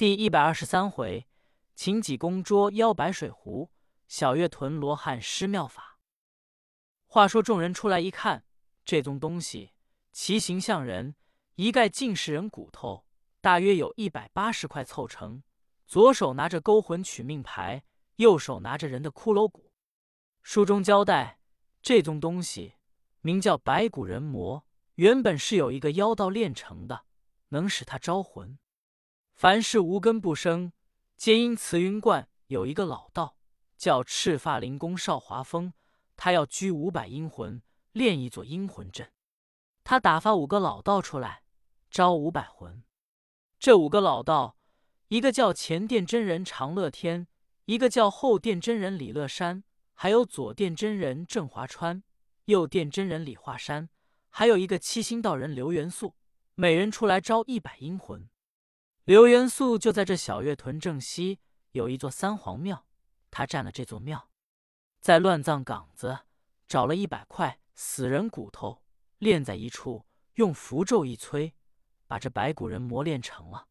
第一百二十三回，请济公捉妖白水湖，小月屯罗汉施妙法。话说众人出来一看，这宗东西其形像人，一概尽是人骨头，大约有一百八十块凑成。左手拿着勾魂取命牌，右手拿着人的骷髅骨。书中交代，这宗东西名叫白骨人魔，原本是有一个妖道炼成的，能使他招魂。凡事无根不生，皆因慈云观有一个老道叫赤发灵公少华峰，他要拘五百阴魂，炼一座阴魂阵。他打发五个老道出来招五百魂。这五个老道。一个叫前殿真人长乐天，一个叫后殿真人李乐山，还有左殿真人郑华川，右殿真人李华山，还有一个七星道人刘元素，每人出来招一百阴魂。刘元素就在这小月屯正西有一座三皇庙，他占了这座庙，在乱葬岗子找了一百块死人骨头，炼在一处，用符咒一催，把这白骨人磨练成了。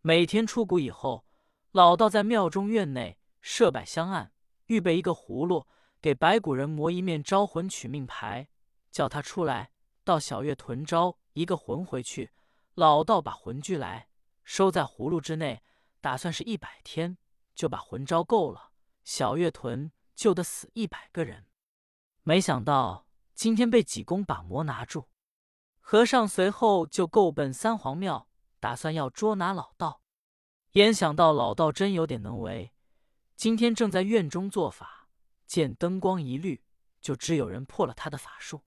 每天出谷以后，老道在庙中院内设摆香案，预备一个葫芦，给白骨人磨一面招魂取命牌，叫他出来到小月屯招一个魂回去。老道把魂聚来，收在葫芦之内，打算是一百天就把魂招够了，小月屯就得死一百个人。没想到今天被济公把魔拿住，和尚随后就够奔三皇庙。打算要捉拿老道，焉想到老道真有点能为。今天正在院中做法，见灯光一绿，就知有人破了他的法术。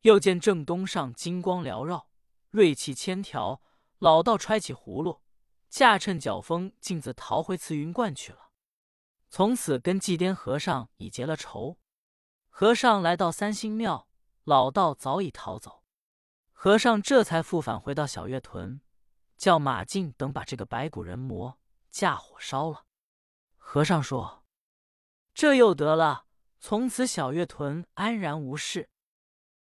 又见正东上金光缭绕，锐气千条。老道揣起葫芦，驾趁脚风，径自逃回慈云观去了。从此跟祭颠和尚已结了仇。和尚来到三星庙，老道早已逃走。和尚这才复返回到小月屯。叫马进等把这个白骨人魔架火烧了。和尚说：“这又得了，从此小月屯安然无事。”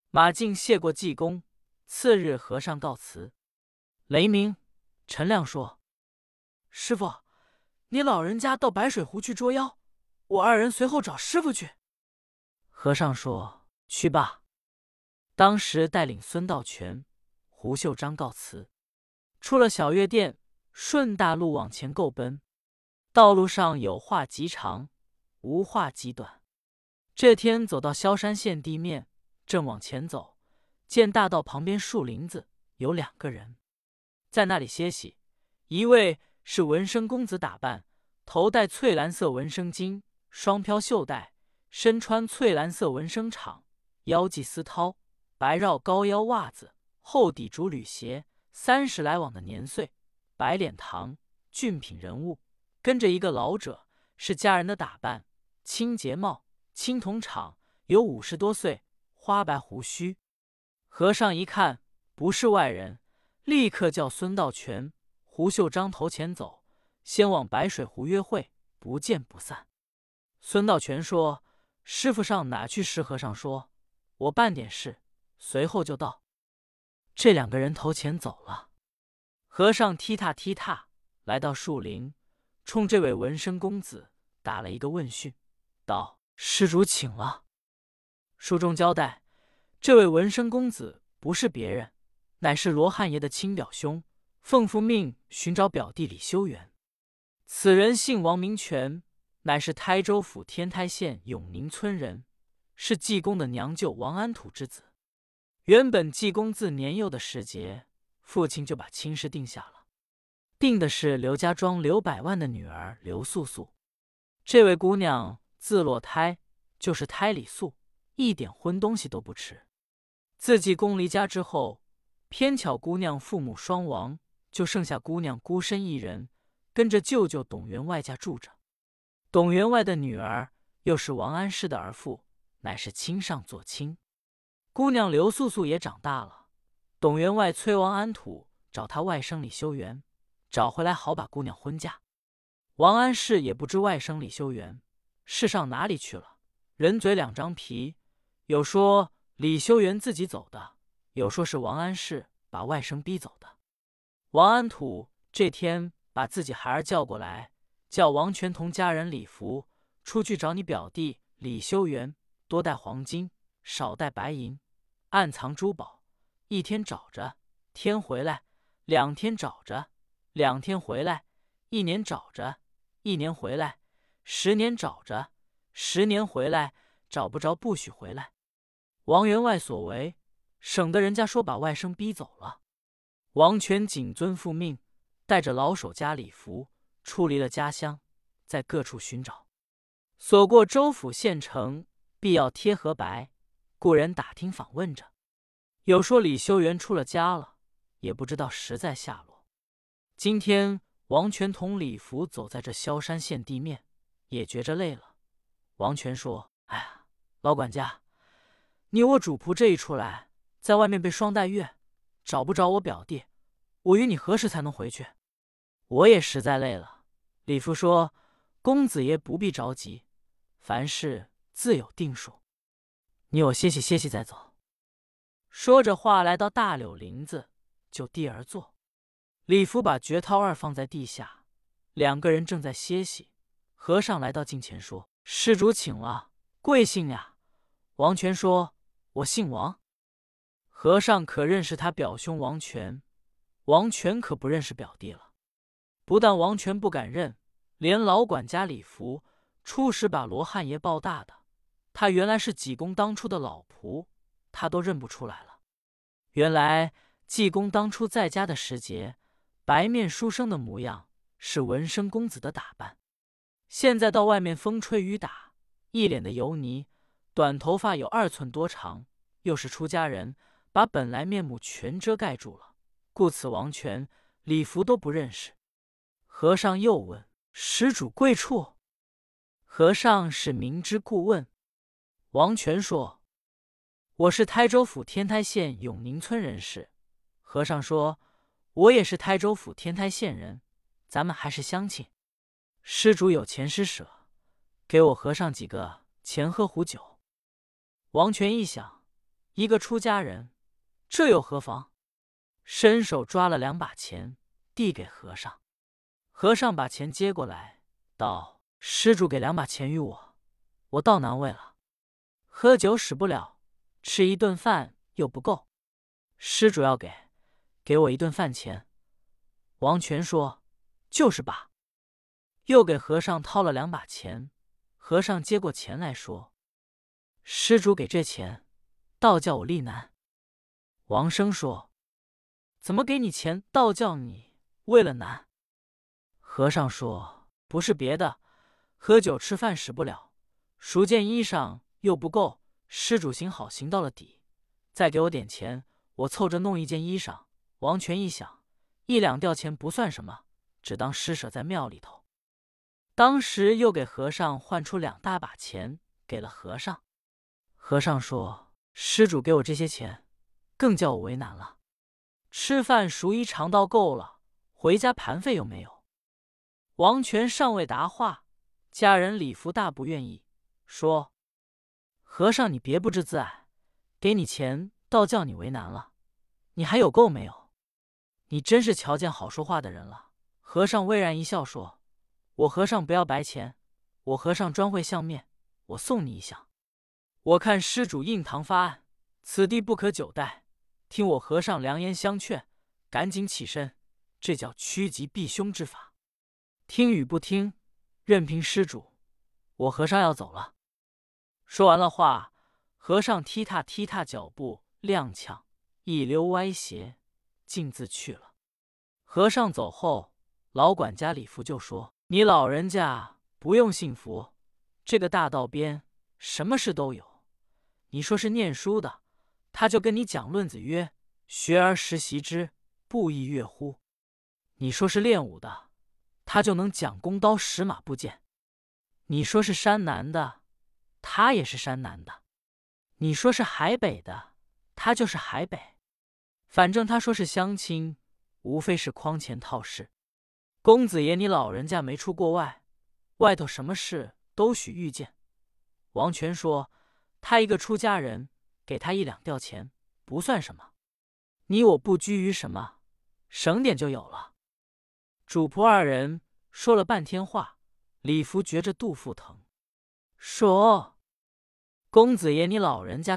马进谢过济公。次日，和尚告辞。雷鸣、陈亮说：“师傅，你老人家到白水湖去捉妖，我二人随后找师傅去。”和尚说：“去吧。”当时带领孙道全、胡秀章告辞。出了小月殿，顺大路往前够奔。道路上有话极长，无话极短。这天走到萧山县地面，正往前走，见大道旁边树林子有两个人，在那里歇息。一位是文生公子打扮，头戴翠蓝色纹生巾，双飘袖带，身穿翠蓝色纹生氅，腰系丝绦，白绕高腰袜子，厚底竹履鞋。三十来往的年岁，白脸膛，俊品人物。跟着一个老者，是家人的打扮，清洁帽，青铜氅，有五十多岁，花白胡须。和尚一看不是外人，立刻叫孙道全、胡秀章头前走，先往白水湖约会，不见不散。孙道全说：“师傅上哪去？”石和尚说：“我办点事，随后就到。”这两个人头前走了，和尚踢踏踢踏来到树林，冲这位纹身公子打了一个问讯，道：“施主请了。”书中交代，这位纹身公子不是别人，乃是罗汉爷的亲表兄，奉父命寻找表弟李修缘。此人姓王，名权，乃是台州府天台县永宁村人，是济公的娘舅王安土之子。原本济公自年幼的时节，父亲就把亲事定下了，定的是刘家庄刘百万的女儿刘素素。这位姑娘自落胎就是胎里素，一点荤东西都不吃。自济公离家之后，偏巧姑娘父母双亡，就剩下姑娘孤身一人，跟着舅舅董员外家住着。董员外的女儿又是王安石的儿妇，乃是亲上做亲。姑娘刘素素也长大了，董员外催王安土找他外甥李修缘，找回来好把姑娘婚嫁。王安石也不知外甥李修缘是上哪里去了，人嘴两张皮，有说李修缘自己走的，有说是王安石把外甥逼走的。王安土这天把自己孩儿叫过来，叫王全同家人李福出去找你表弟李修元，多带黄金，少带白银，暗藏珠宝。一天找着，天回来；两天找着，两天回来；一年找着，一年回来；十年找着，十年回来。找不着，不许回来。王员外所为，省得人家说把外甥逼走了。王权谨遵父命，带着老手家李福出离了家乡，在各处寻找。所过州府县城，必要贴合白，故人打听访问着。有说李修缘出了家了，也不知道实在下落。今天王权同李福走在这萧山县地面，也觉着累了。王权说：“哎呀，老管家，你我主仆这一出来，在外面被霜带月，找不着我表弟，我与你何时才能回去？我也实在累了。”李福说：“公子爷不必着急，凡事自有定数，你我歇息歇息再走。”说着话，来到大柳林子，就地而坐。李福把绝涛二放在地下，两个人正在歇息。和尚来到近前说：“施主请了，贵姓呀？”王权说：“我姓王。”和尚可认识他表兄王权？王权可不认识表弟了。不但王权不敢认，连老管家李福初时把罗汉爷抱大的，他原来是济公当初的老仆。他都认不出来了。原来济公当初在家的时节，白面书生的模样是文生公子的打扮；现在到外面风吹雨打，一脸的油泥，短头发有二寸多长，又是出家人，把本来面目全遮盖住了，故此王权、李福都不认识。和尚又问：“施主贵处？”和尚是明知故问。王权说。我是台州府天台县永宁村人士，和尚说：“我也是台州府天台县人，咱们还是乡亲。施主有钱施舍，给我和尚几个钱喝壶酒。”王权一想，一个出家人，这又何妨？伸手抓了两把钱，递给和尚。和尚把钱接过来，道：“施主给两把钱与我，我倒难为了，喝酒使不了。”吃一顿饭又不够，施主要给，给我一顿饭钱。王权说：“就是吧。”又给和尚掏了两把钱。和尚接过钱来说：“施主给这钱，倒叫我力难。”王生说：“怎么给你钱，倒叫你为了难？”和尚说：“不是别的，喝酒吃饭使不了，赎件衣裳又不够。”施主行好，行到了底，再给我点钱，我凑着弄一件衣裳。王权一想，一两吊钱不算什么，只当施舍在庙里头。当时又给和尚换出两大把钱，给了和尚。和尚说：“施主给我这些钱，更叫我为难了。吃饭赎衣尝到够了，回家盘费又没有。”王权尚未答话，家人李福大不愿意，说。和尚，你别不知自爱，给你钱倒叫你为难了。你还有够没有？你真是瞧见好说话的人了。和尚巍然一笑说：“我和尚不要白钱，我和尚专会相面。我送你一相。我看施主印堂发暗，此地不可久待。听我和尚良言相劝，赶紧起身。这叫趋吉避凶之法。听与不听，任凭施主。我和尚要走了。”说完了话，和尚踢踏踢踏脚步，踉跄，一溜歪斜，径自去了。和尚走后，老管家李福就说：“你老人家不用信佛，这个大道边什么事都有。你说是念书的，他就跟你讲论子曰：‘学而时习之，不亦说乎？’你说是练武的，他就能讲弓刀石马部剑。你说是山南的。”他也是山南的，你说是海北的，他就是海北。反正他说是乡亲，无非是诓钱套事。公子爷，你老人家没出过外，外头什么事都许遇见。王权说：“他一个出家人，给他一两吊钱不算什么。你我不拘于什么，省点就有了。”主仆二人说了半天话，李福觉着肚腹疼，说：“公子爷，你老人家